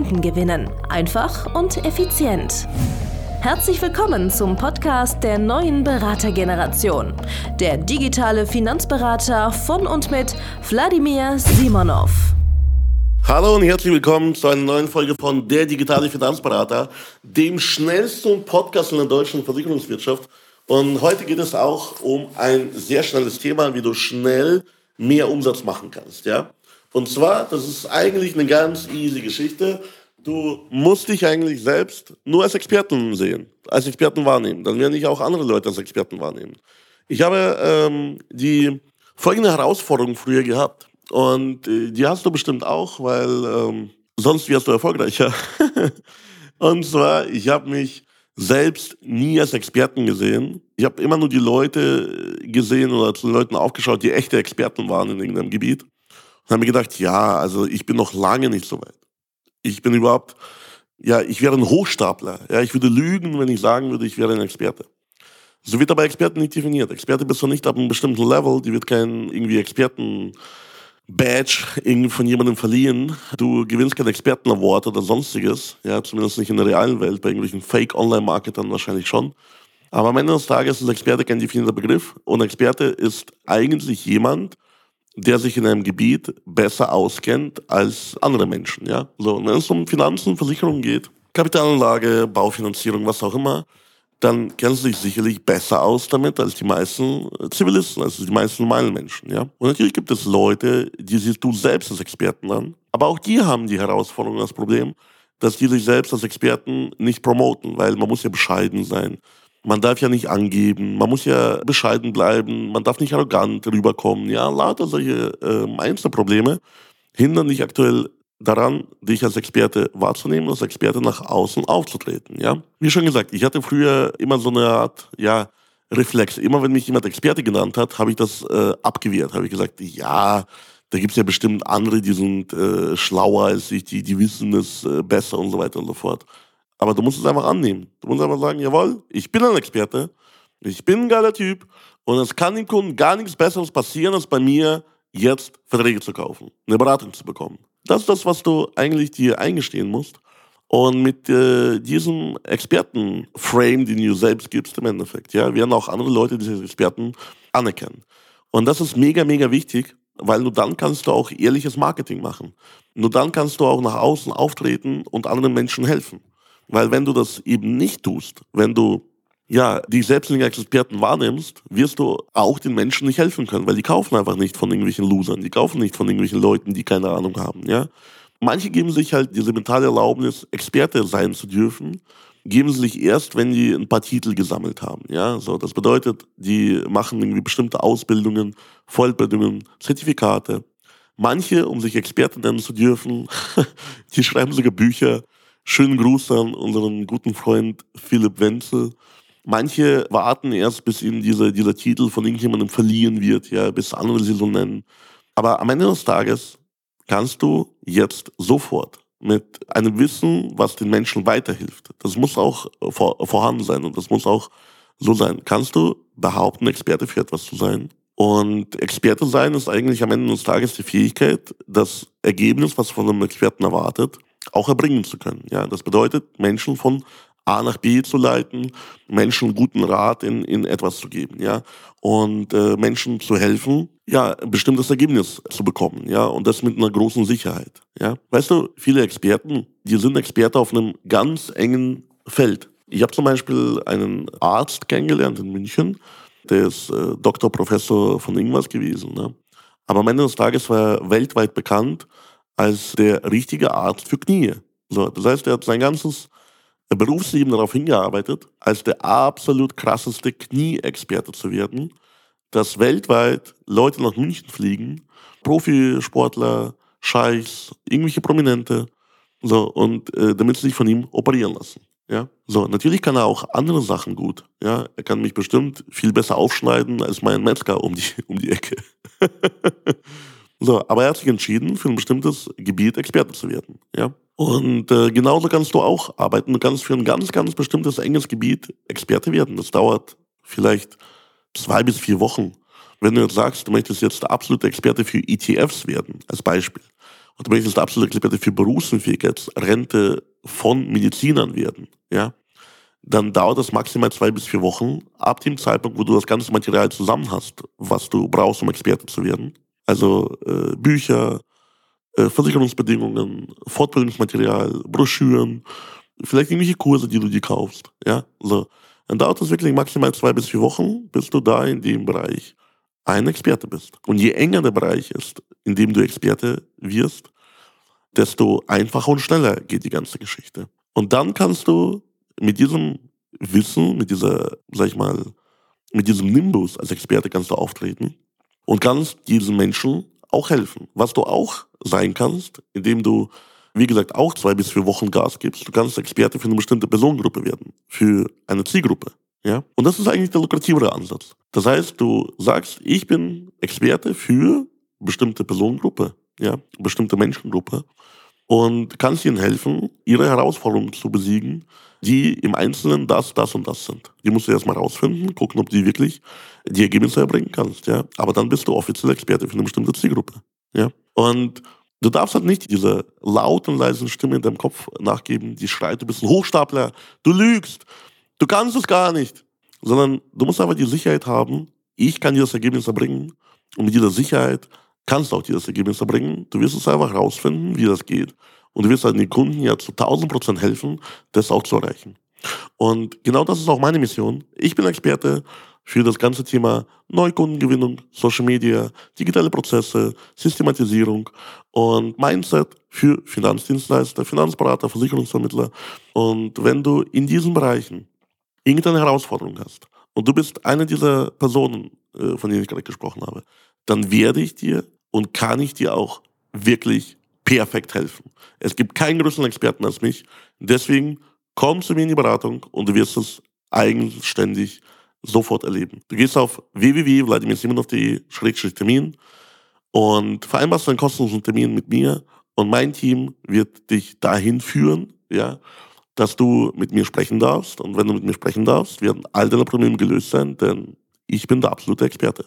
Kunden gewinnen. Einfach und effizient. Herzlich willkommen zum Podcast der neuen Beratergeneration. Der digitale Finanzberater von und mit Wladimir Simonov. Hallo und herzlich willkommen zu einer neuen Folge von Der digitale Finanzberater, dem schnellsten Podcast in der deutschen Versicherungswirtschaft. Und heute geht es auch um ein sehr schnelles Thema, wie du schnell mehr Umsatz machen kannst. Ja? Und zwar, das ist eigentlich eine ganz easy Geschichte. Du musst dich eigentlich selbst nur als Experten sehen, als Experten wahrnehmen. Dann werden dich auch andere Leute als Experten wahrnehmen. Ich habe ähm, die folgende Herausforderung früher gehabt. Und äh, die hast du bestimmt auch, weil ähm, sonst wärst du erfolgreicher. und zwar, ich habe mich selbst nie als Experten gesehen. Ich habe immer nur die Leute gesehen oder zu den Leuten aufgeschaut, die echte Experten waren in irgendeinem Gebiet. Und habe mir gedacht, ja, also ich bin noch lange nicht so weit. Ich bin überhaupt, ja, ich wäre ein Hochstapler. Ja, ich würde lügen, wenn ich sagen würde, ich wäre ein Experte. So wird aber Experten nicht definiert. Experte bist du nicht ab einem bestimmten Level, die wird kein irgendwie Experten Badge von jemandem verliehen. Du gewinnst kein Experten-Award oder sonstiges. Ja, zumindest nicht in der realen Welt, bei irgendwelchen Fake-Online-Marketern wahrscheinlich schon. Aber am Ende des Tages ist Experte kein definierter Begriff. Und Experte ist eigentlich jemand, der sich in einem Gebiet besser auskennt als andere Menschen. Ja? So, wenn es um Finanzen, Versicherungen geht, Kapitalanlage, Baufinanzierung, was auch immer, dann kennst du dich sicherlich besser aus damit als die meisten Zivilisten, als die meisten normalen Menschen. Ja? Und natürlich gibt es Leute, die siehst du selbst als Experten an, aber auch die haben die Herausforderung, das Problem, dass die sich selbst als Experten nicht promoten, weil man muss ja bescheiden sein. Man darf ja nicht angeben, man muss ja bescheiden bleiben, man darf nicht arrogant rüberkommen. Ja, lauter solche äh, Einzelprobleme hindern dich aktuell daran, dich als Experte wahrzunehmen, als Experte nach außen aufzutreten. Ja, wie schon gesagt, ich hatte früher immer so eine Art, ja, Reflex. Immer wenn mich jemand Experte genannt hat, habe ich das äh, abgewehrt. Habe ich gesagt, ja, da gibt's ja bestimmt andere, die sind äh, schlauer als ich, die, die wissen es äh, besser und so weiter und so fort. Aber du musst es einfach annehmen. Du musst einfach sagen, jawohl, ich bin ein Experte, ich bin ein geiler Typ und es kann dem Kunden gar nichts Besseres passieren, als bei mir jetzt Verträge zu kaufen, eine Beratung zu bekommen. Das ist das, was du eigentlich dir eingestehen musst. Und mit äh, diesem Experten-Frame, den du selbst gibst im Endeffekt, ja, werden auch andere Leute diese Experten anerkennen. Und das ist mega, mega wichtig, weil nur dann kannst du auch ehrliches Marketing machen. Nur dann kannst du auch nach außen auftreten und anderen Menschen helfen. Weil wenn du das eben nicht tust, wenn du ja, die selbst nicht Experten wahrnimmst, wirst du auch den Menschen nicht helfen können, weil die kaufen einfach nicht von irgendwelchen Losern, die kaufen nicht von irgendwelchen Leuten, die keine Ahnung haben, ja. Manche geben sich halt diese mentale Erlaubnis, Experte sein zu dürfen, geben sie sich erst, wenn die ein paar Titel gesammelt haben, ja. So, das bedeutet, die machen irgendwie bestimmte Ausbildungen, Fortbildungen, Zertifikate. Manche, um sich Experte nennen zu dürfen, die schreiben sogar Bücher, Schönen Gruß an unseren guten Freund Philipp Wenzel. Manche warten erst, bis ihnen dieser, dieser Titel von irgendjemandem verliehen wird, ja, bis andere sie so nennen. Aber am Ende des Tages kannst du jetzt sofort mit einem Wissen, was den Menschen weiterhilft. Das muss auch vor, vorhanden sein und das muss auch so sein. Kannst du behaupten, Experte für etwas zu sein? Und Experte sein ist eigentlich am Ende des Tages die Fähigkeit, das Ergebnis, was von einem Experten erwartet, auch erbringen zu können. Ja, das bedeutet, Menschen von A nach B zu leiten, Menschen guten Rat in, in etwas zu geben, ja, und äh, Menschen zu helfen, ja, ein bestimmtes Ergebnis zu bekommen, ja, und das mit einer großen Sicherheit, ja. Weißt du, viele Experten, die sind Experte auf einem ganz engen Feld. Ich habe zum Beispiel einen Arzt kennengelernt in München, der ist äh, Doktor, Professor von irgendwas gewesen, ne? aber am Ende des Tages war er weltweit bekannt als der richtige Arzt für Knie. So, das heißt, er hat sein ganzes Berufsleben darauf hingearbeitet, als der absolut krasseste Knie-Experte zu werden, dass weltweit Leute nach München fliegen, Profisportler, Scheichs, irgendwelche Prominente, So, und äh, damit sie sich von ihm operieren lassen. Ja, so, natürlich kann er auch andere Sachen gut. Ja, er kann mich bestimmt viel besser aufschneiden als mein Metzger um die, um die Ecke. so, aber er hat sich entschieden, für ein bestimmtes Gebiet Experte zu werden. Ja, und äh, genauso kannst du auch arbeiten. Du kannst für ein ganz, ganz bestimmtes enges Gebiet Experte werden. Das dauert vielleicht zwei bis vier Wochen. Wenn du jetzt sagst, du möchtest jetzt der absolute Experte für ETFs werden, als Beispiel, und du möchtest der absolute Experte für Berufsunfähigkeitsrente von Medizinern werden, ja, dann dauert das maximal zwei bis vier Wochen ab dem Zeitpunkt, wo du das ganze Material zusammen hast, was du brauchst, um Experte zu werden. Also äh, Bücher, äh, Versicherungsbedingungen, Fortbildungsmaterial, Broschüren, vielleicht irgendwelche Kurse, die du dir kaufst, ja, so. Dann dauert das wirklich maximal zwei bis vier Wochen, bis du da in dem Bereich ein Experte bist. Und je enger der Bereich ist, in dem du Experte wirst, desto einfacher und schneller geht die ganze Geschichte. Und dann kannst du mit diesem Wissen, mit dieser, sag ich mal, mit diesem Nimbus als Experte kannst du auftreten und kannst diesen Menschen auch helfen. Was du auch sein kannst, indem du, wie gesagt, auch zwei bis vier Wochen Gas gibst. Du kannst Experte für eine bestimmte Personengruppe werden, für eine Zielgruppe. Ja? Und das ist eigentlich der lukrativere Ansatz. Das heißt, du sagst, ich bin Experte für bestimmte Personengruppe, ja, bestimmte Menschengruppe und kannst ihnen helfen, ihre Herausforderungen zu besiegen, die im Einzelnen das, das und das sind. Die musst du erstmal rausfinden, gucken, ob du wirklich die Ergebnisse erbringen kannst, ja. Aber dann bist du offiziell Experte für eine bestimmte Zielgruppe, ja. Und du darfst halt nicht diese lauten, leisen Stimme in deinem Kopf nachgeben, die schreit, du bist ein Hochstapler, du lügst, du kannst es gar nicht. Sondern du musst einfach die Sicherheit haben, ich kann dir das Ergebnis erbringen und mit dieser Sicherheit kannst auch dieses Ergebnis erbringen. Du wirst es einfach rausfinden, wie das geht. Und du wirst halt den Kunden ja zu 1000 Prozent helfen, das auch zu erreichen. Und genau das ist auch meine Mission. Ich bin Experte für das ganze Thema Neukundengewinnung, Social Media, digitale Prozesse, Systematisierung und Mindset für Finanzdienstleister, Finanzberater, Versicherungsvermittler. Und wenn du in diesen Bereichen irgendeine Herausforderung hast und du bist eine dieser Personen, äh, von denen ich gerade gesprochen habe, dann werde ich dir und kann ich dir auch wirklich perfekt helfen. Es gibt keinen größeren Experten als mich. Deswegen komm zu mir in die Beratung und du wirst es eigenständig sofort erleben. Du gehst auf www.vladimirsimonov.de-termin und vereinbarst einen kostenlosen Termin mit mir und mein Team wird dich dahin führen, ja, dass du mit mir sprechen darfst. Und wenn du mit mir sprechen darfst, werden all deine Probleme gelöst sein, denn ich bin der absolute Experte.